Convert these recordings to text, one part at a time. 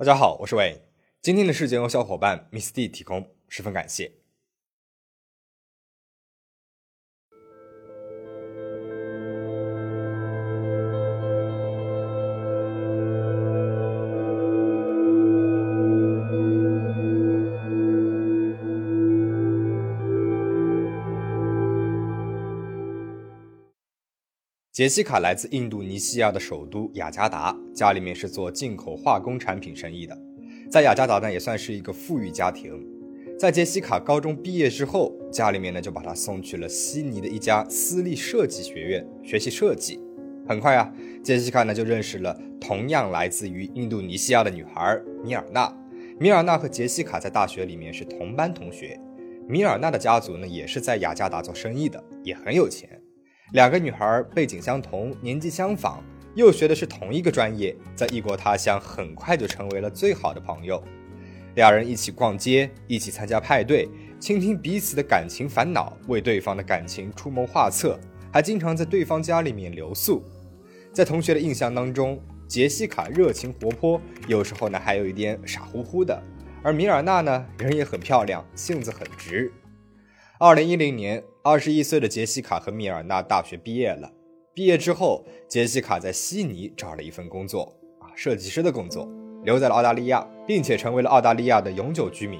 大家好，我是伟。今天的事件由小伙伴 Miss D 提供，十分感谢。杰西卡来自印度尼西亚的首都雅加达，家里面是做进口化工产品生意的。在雅加达呢，也算是一个富裕家庭。在杰西卡高中毕业之后，家里面呢就把她送去了悉尼的一家私立设计学院学习设计。很快啊，杰西卡呢就认识了同样来自于印度尼西亚的女孩米尔纳。米尔纳和杰西卡在大学里面是同班同学。米尔纳的家族呢也是在雅加达做生意的，也很有钱。两个女孩背景相同，年纪相仿，又学的是同一个专业，在异国他乡很快就成为了最好的朋友。两人一起逛街，一起参加派对，倾听彼此的感情烦恼，为对方的感情出谋划策，还经常在对方家里面留宿。在同学的印象当中，杰西卡热情活泼，有时候呢还有一点傻乎乎的，而米尔娜呢人也很漂亮，性子很直。二零一零年，二十一岁的杰西卡和米尔纳大学毕业了。毕业之后，杰西卡在悉尼找了一份工作，啊，设计师的工作，留在了澳大利亚，并且成为了澳大利亚的永久居民。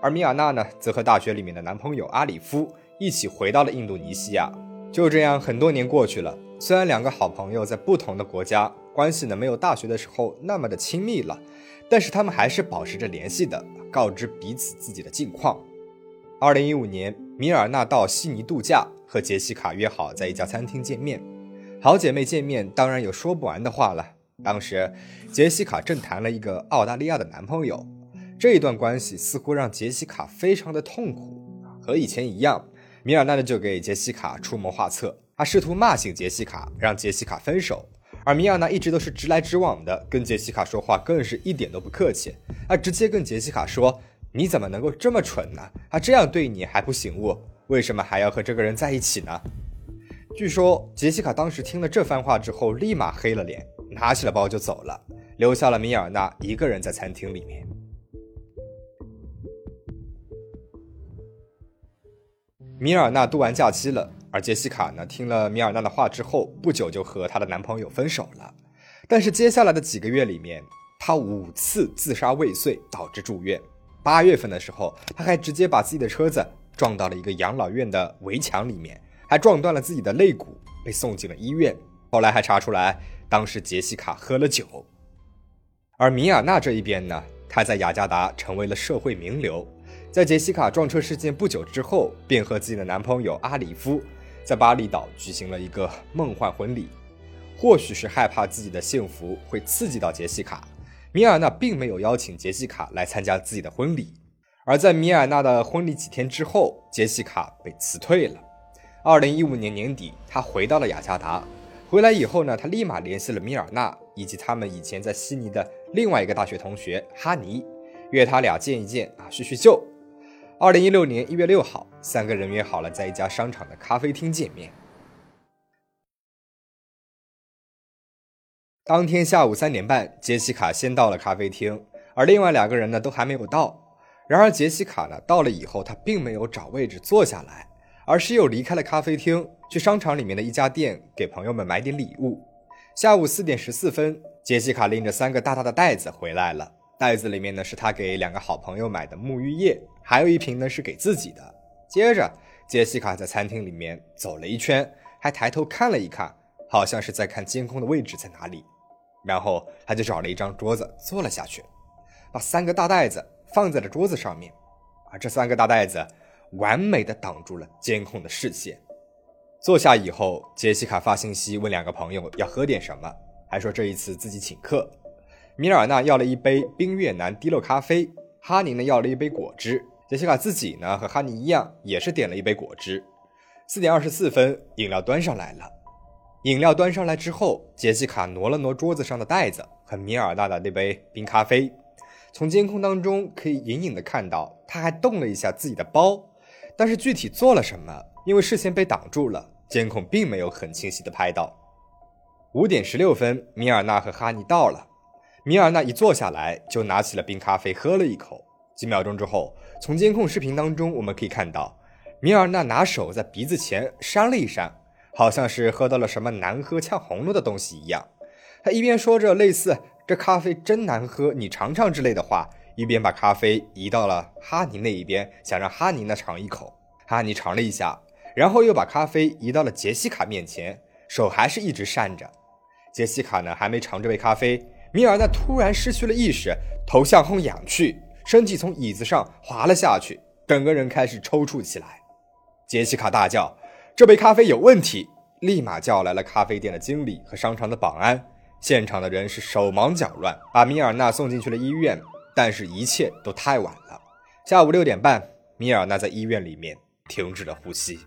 而米尔纳呢，则和大学里面的男朋友阿里夫一起回到了印度尼西亚。就这样，很多年过去了。虽然两个好朋友在不同的国家，关系呢没有大学的时候那么的亲密了，但是他们还是保持着联系的，告知彼此自己的近况。二零一五年。米尔纳到悉尼度假，和杰西卡约好在一家餐厅见面。好姐妹见面，当然有说不完的话了。当时，杰西卡正谈了一个澳大利亚的男朋友，这一段关系似乎让杰西卡非常的痛苦。和以前一样，米尔纳呢就给杰西卡出谋划策，他试图骂醒杰西卡，让杰西卡分手。而米尔纳一直都是直来直往的，跟杰西卡说话更是一点都不客气，他直接跟杰西卡说。你怎么能够这么蠢呢？他这样对你还不醒悟，为什么还要和这个人在一起呢？据说杰西卡当时听了这番话之后，立马黑了脸，拿起了包就走了，留下了米尔纳一个人在餐厅里面。米尔纳度完假期了，而杰西卡呢，听了米尔纳的话之后，不久就和她的男朋友分手了。但是接下来的几个月里面，她五次自杀未遂，导致住院。八月份的时候，他还直接把自己的车子撞到了一个养老院的围墙里面，还撞断了自己的肋骨，被送进了医院。后来还查出来，当时杰西卡喝了酒。而米尔纳这一边呢，她在雅加达成为了社会名流，在杰西卡撞车事件不久之后，便和自己的男朋友阿里夫在巴厘岛举行了一个梦幻婚礼。或许是害怕自己的幸福会刺激到杰西卡。米尔纳并没有邀请杰西卡来参加自己的婚礼，而在米尔纳的婚礼几天之后，杰西卡被辞退了。二零一五年年底，他回到了雅加达。回来以后呢，他立马联系了米尔纳以及他们以前在悉尼的另外一个大学同学哈尼，约他俩见一见啊，叙叙旧。二零一六年一月六号，三个人约好了在一家商场的咖啡厅见面。当天下午三点半，杰西卡先到了咖啡厅，而另外两个人呢都还没有到。然而杰西卡呢到了以后，她并没有找位置坐下来，而是又离开了咖啡厅，去商场里面的一家店给朋友们买点礼物。下午四点十四分，杰西卡拎着三个大大的袋子回来了，袋子里面呢是她给两个好朋友买的沐浴液，还有一瓶呢是给自己的。接着，杰西卡在餐厅里面走了一圈，还抬头看了一看，好像是在看监控的位置在哪里。然后他就找了一张桌子坐了下去，把三个大袋子放在了桌子上面，而这三个大袋子完美的挡住了监控的视线。坐下以后，杰西卡发信息问两个朋友要喝点什么，还说这一次自己请客。米尔纳要了一杯冰越南滴漏咖啡，哈尼呢要了一杯果汁。杰西卡自己呢和哈尼一样，也是点了一杯果汁。四点二十四分，饮料端上来了。饮料端上来之后，杰西卡挪了挪桌子上的袋子和米尔纳的那杯冰咖啡。从监控当中可以隐隐的看到，他还动了一下自己的包，但是具体做了什么，因为视线被挡住了，监控并没有很清晰的拍到。五点十六分，米尔纳和哈尼到了，米尔纳一坐下来，就拿起了冰咖啡喝了一口。几秒钟之后，从监控视频当中我们可以看到，米尔纳拿手在鼻子前扇了一扇，好像是喝到了什么难喝呛喉咙的东西一样。他一边说着类似“这咖啡真难喝，你尝尝”之类的话，一边把咖啡移到了哈尼那一边，想让哈尼呢尝一口。哈尼尝了一下，然后又把咖啡移到了杰西卡面前，手还是一直扇着。杰西卡呢还没尝这杯咖啡，米尔纳突然失去了意识，头向后仰去，身体从椅子上滑了下去，整个人开始抽搐起来。杰西卡大叫：“这杯咖啡有问题！”立马叫来了咖啡店的经理和商场的保安。现场的人是手忙脚乱，把米尔纳送进去了医院，但是一切都太晚了。下午六点半，米尔纳在医院里面停止了呼吸。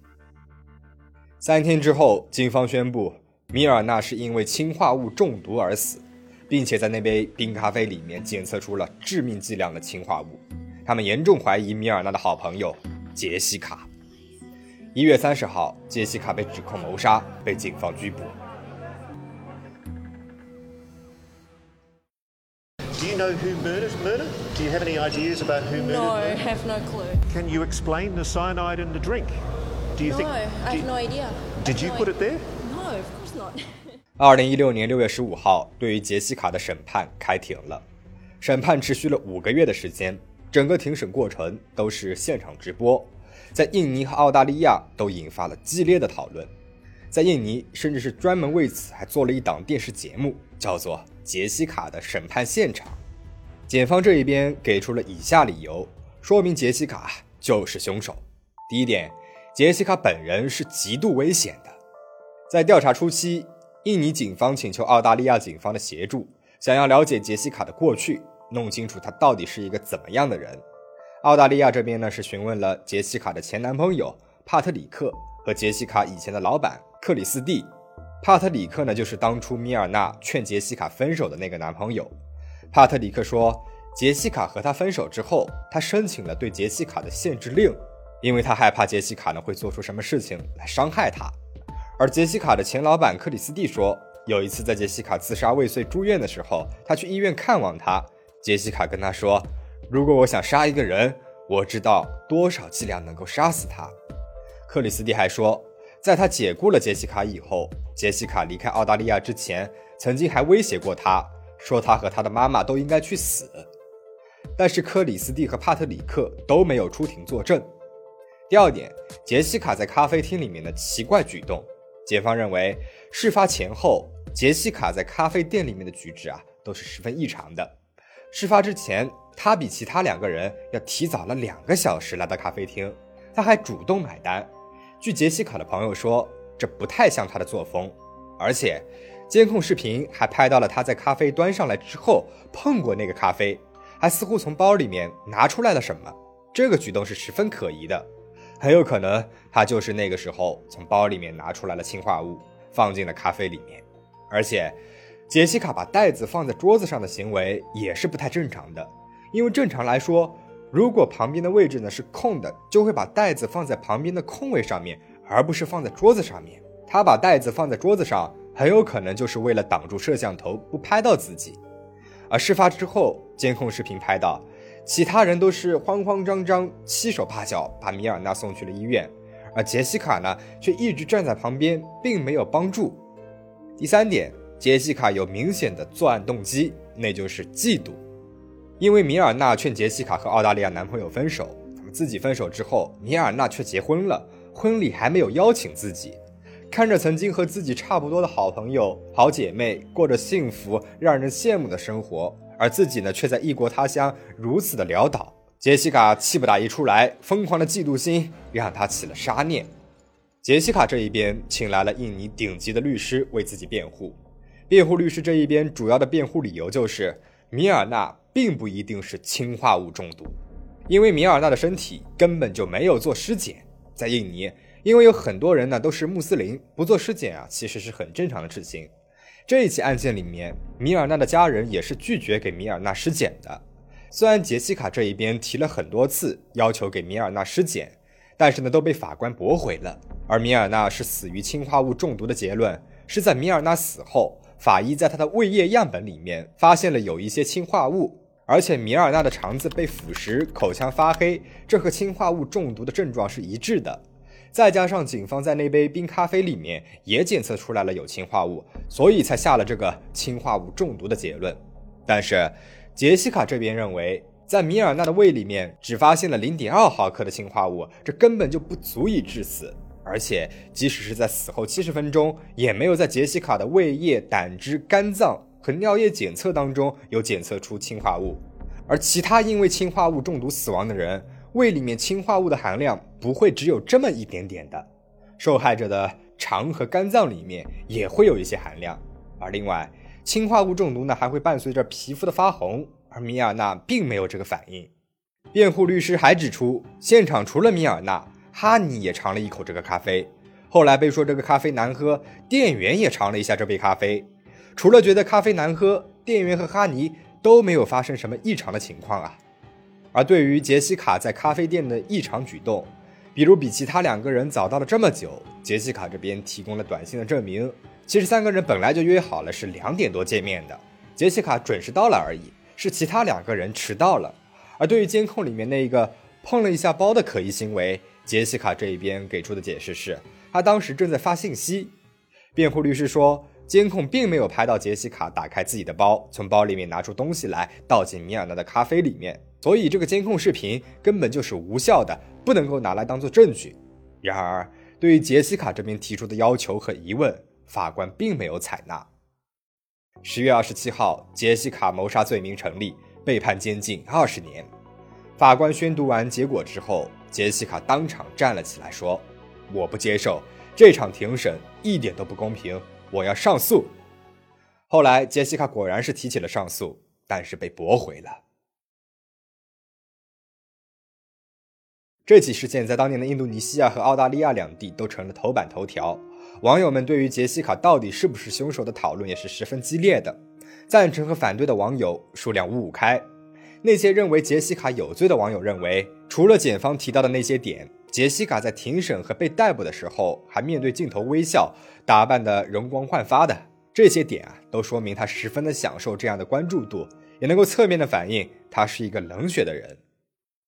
三天之后，警方宣布米尔纳是因为氰化物中毒而死，并且在那杯冰咖啡里面检测出了致命剂量的氰化物。他们严重怀疑米尔纳的好朋友杰西卡。一月三十号，杰西卡被指控谋杀，被警方拘捕。Do you know who murdered murder? Do you have any ideas about who murdered? No, murder? have no clue. Can you explain the cyanide in the drink? Do you No, think? I have no idea. Did you No put it there? No, of course not. 二零一六年六月十五号，对于杰西卡的审判开庭了。审判持续了五个月的时间，整个庭审过程都是现场直播，在印尼和澳大利亚都引发了激烈的讨论。在印尼，甚至是专门为此还做了一档电视节目，叫做《杰西卡的审判现场》。检方这一边给出了以下理由，说明杰西卡就是凶手。第一点，杰西卡本人是极度危险的。在调查初期，印尼警方请求澳大利亚警方的协助，想要了解杰西卡的过去，弄清楚她到底是一个怎么样的人。澳大利亚这边呢是询问了杰西卡的前男朋友帕特里克和杰西卡以前的老板克里斯蒂。帕特里克呢就是当初米尔纳劝杰西卡分手的那个男朋友。帕特里克说，杰西卡和他分手之后，他申请了对杰西卡的限制令，因为他害怕杰西卡呢会做出什么事情来伤害他。而杰西卡的前老板克里斯蒂说，有一次在杰西卡自杀未遂住院的时候，他去医院看望她。杰西卡跟他说：“如果我想杀一个人，我知道多少剂量能够杀死他。”克里斯蒂还说，在他解雇了杰西卡以后，杰西卡离开澳大利亚之前，曾经还威胁过他，说他和他的妈妈都应该去死。但是克里斯蒂和帕特里克都没有出庭作证。第二点，杰西卡在咖啡厅里面的奇怪举动。检方认为，事发前后，杰西卡在咖啡店里面的举止啊，都是十分异常的。事发之前，他比其他两个人要提早了两个小时来到咖啡厅，他还主动买单。据杰西卡的朋友说，这不太像他的作风。而且，监控视频还拍到了他在咖啡端上来之后碰过那个咖啡，还似乎从包里面拿出来了什么。这个举动是十分可疑的。很有可能，他就是那个时候从包里面拿出来了氰化物，放进了咖啡里面。而且，杰西卡把袋子放在桌子上的行为也是不太正常的，因为正常来说，如果旁边的位置呢是空的，就会把袋子放在旁边的空位上面，而不是放在桌子上面。他把袋子放在桌子上，很有可能就是为了挡住摄像头不拍到自己。而事发之后，监控视频拍到。其他人都是慌慌张张、七手八脚把米尔纳送去了医院，而杰西卡呢，却一直站在旁边，并没有帮助。第三点，杰西卡有明显的作案动机，那就是嫉妒。因为米尔纳劝杰西卡和澳大利亚男朋友分手，他们自己分手之后，米尔纳却结婚了，婚礼还没有邀请自己。看着曾经和自己差不多的好朋友、好姐妹过着幸福、让人羡慕的生活。而自己呢，却在异国他乡如此的潦倒。杰西卡气不打一处来，疯狂的嫉妒心让他起了杀念。杰西卡这一边请来了印尼顶级的律师为自己辩护。辩护律师这一边主要的辩护理由就是米尔纳并不一定是氰化物中毒，因为米尔纳的身体根本就没有做尸检。在印尼，因为有很多人呢都是穆斯林，不做尸检啊，其实是很正常的事情。这一起案件里面，米尔纳的家人也是拒绝给米尔纳尸检的。虽然杰西卡这一边提了很多次要求给米尔纳尸检，但是呢都被法官驳回了。而米尔纳是死于氰化物中毒的结论，是在米尔纳死后，法医在他的胃液样本里面发现了有一些氰化物，而且米尔纳的肠子被腐蚀、口腔发黑，这和氰化物中毒的症状是一致的。再加上警方在那杯冰咖啡里面也检测出来了有氰化物，所以才下了这个氰化物中毒的结论。但是杰西卡这边认为，在米尔纳的胃里面只发现了零点二毫克的氰化物，这根本就不足以致死。而且，即使是在死后七十分钟，也没有在杰西卡的胃液、胆汁、肝脏和尿液检测当中有检测出氰化物。而其他因为氰化物中毒死亡的人，胃里面氰化物的含量不会只有这么一点点的，受害者的肠和肝脏里面也会有一些含量。而另外，氰化物中毒呢，还会伴随着皮肤的发红，而米尔纳并没有这个反应。辩护律师还指出，现场除了米尔纳。哈尼也尝了一口这个咖啡，后来被说这个咖啡难喝，店员也尝了一下这杯咖啡，除了觉得咖啡难喝，店员和哈尼都没有发生什么异常的情况啊。而对于杰西卡在咖啡店的异常举动，比如比其他两个人早到了这么久，杰西卡这边提供了短信的证明，其实三个人本来就约好了是两点多见面的，杰西卡准时到了而已，是其他两个人迟到了。而对于监控里面那个碰了一下包的可疑行为。杰西卡这一边给出的解释是，他当时正在发信息。辩护律师说，监控并没有拍到杰西卡打开自己的包，从包里面拿出东西来倒进米尔纳的咖啡里面，所以这个监控视频根本就是无效的，不能够拿来当做证据。然而，对于杰西卡这边提出的要求和疑问，法官并没有采纳。十月二十七号，杰西卡谋杀罪名成立，被判监禁二十年。法官宣读完结果之后。杰西卡当场站了起来，说：“我不接受这场庭审，一点都不公平，我要上诉。”后来，杰西卡果然是提起了上诉，但是被驳回了。这起事件在当年的印度尼西亚和澳大利亚两地都成了头版头条，网友们对于杰西卡到底是不是凶手的讨论也是十分激烈的，赞成和反对的网友数量五五开。那些认为杰西卡有罪的网友认为，除了检方提到的那些点，杰西卡在庭审和被逮捕的时候还面对镜头微笑，打扮的容光焕发的这些点啊，都说明他十分的享受这样的关注度，也能够侧面的反映他是一个冷血的人。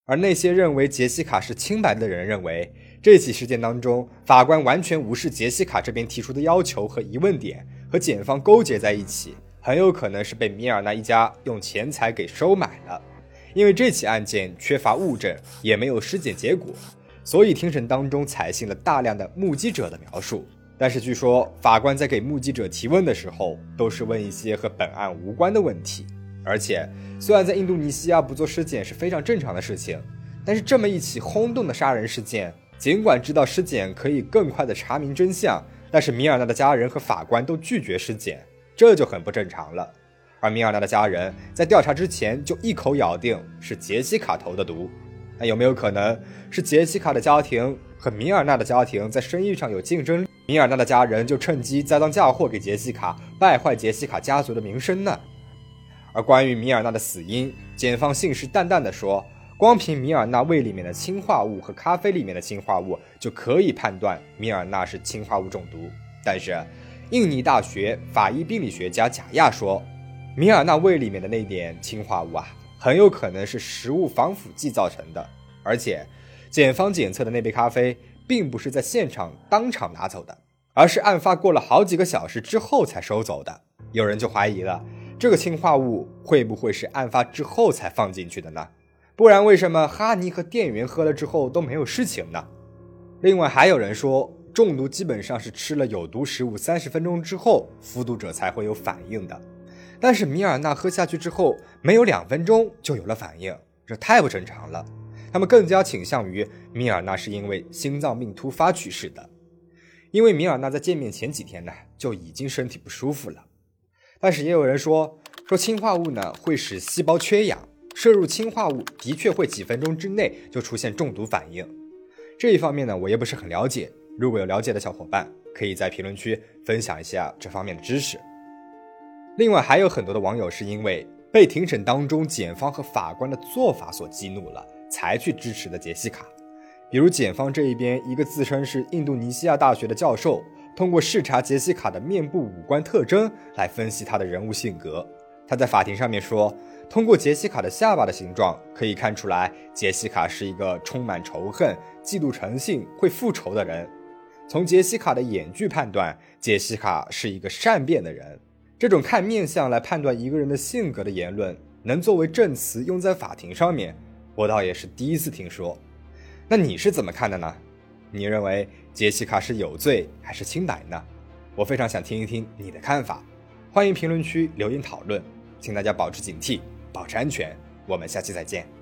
而那些认为杰西卡是清白的人认为，这起事件当中，法官完全无视杰西卡这边提出的要求和疑问点，和检方勾结在一起。很有可能是被米尔纳一家用钱财给收买了，因为这起案件缺乏物证，也没有尸检结果，所以庭审当中采信了大量的目击者的描述。但是据说法官在给目击者提问的时候，都是问一些和本案无关的问题。而且虽然在印度尼西亚不做尸检是非常正常的事情，但是这么一起轰动的杀人事件，尽管知道尸检可以更快的查明真相，但是米尔纳的家人和法官都拒绝尸检。这就很不正常了，而米尔纳的家人在调查之前就一口咬定是杰西卡投的毒，那有没有可能是杰西卡的家庭和米尔纳的家庭在生意上有竞争，米尔纳的家人就趁机栽赃嫁祸给杰西卡，败坏杰西卡家族的名声呢？而关于米尔纳的死因，检方信誓旦旦地说，光凭米尔纳胃里面的氰化物和咖啡里面的氰化物就可以判断米尔纳是氰化物中毒，但是。印尼大学法医病理学家贾亚说：“米尔纳胃里面的那点氰化物啊，很有可能是食物防腐剂造成的。而且，检方检测的那杯咖啡，并不是在现场当场拿走的，而是案发过了好几个小时之后才收走的。有人就怀疑了，这个氰化物会不会是案发之后才放进去的呢？不然，为什么哈尼和店员喝了之后都没有事情呢？另外，还有人说。”中毒基本上是吃了有毒食物三十分钟之后，服毒者才会有反应的。但是米尔纳喝下去之后，没有两分钟就有了反应，这太不正常了。他们更加倾向于米尔纳是因为心脏病突发去世的，因为米尔纳在见面前几天呢就已经身体不舒服了。但是也有人说，说氰化物呢会使细胞缺氧，摄入氰化物的确会几分钟之内就出现中毒反应。这一方面呢，我也不是很了解。如果有了解的小伙伴，可以在评论区分享一下这方面的知识。另外，还有很多的网友是因为被庭审当中检方和法官的做法所激怒了，才去支持的杰西卡。比如检方这一边，一个自称是印度尼西亚大学的教授，通过视察杰西卡的面部五官特征来分析她的人物性格。他在法庭上面说，通过杰西卡的下巴的形状可以看出来，杰西卡是一个充满仇恨、嫉妒成性、会复仇的人。从杰西卡的眼距判断，杰西卡是一个善变的人。这种看面相来判断一个人的性格的言论，能作为证词用在法庭上面，我倒也是第一次听说。那你是怎么看的呢？你认为杰西卡是有罪还是清白呢？我非常想听一听你的看法，欢迎评论区留言讨论。请大家保持警惕，保持安全。我们下期再见。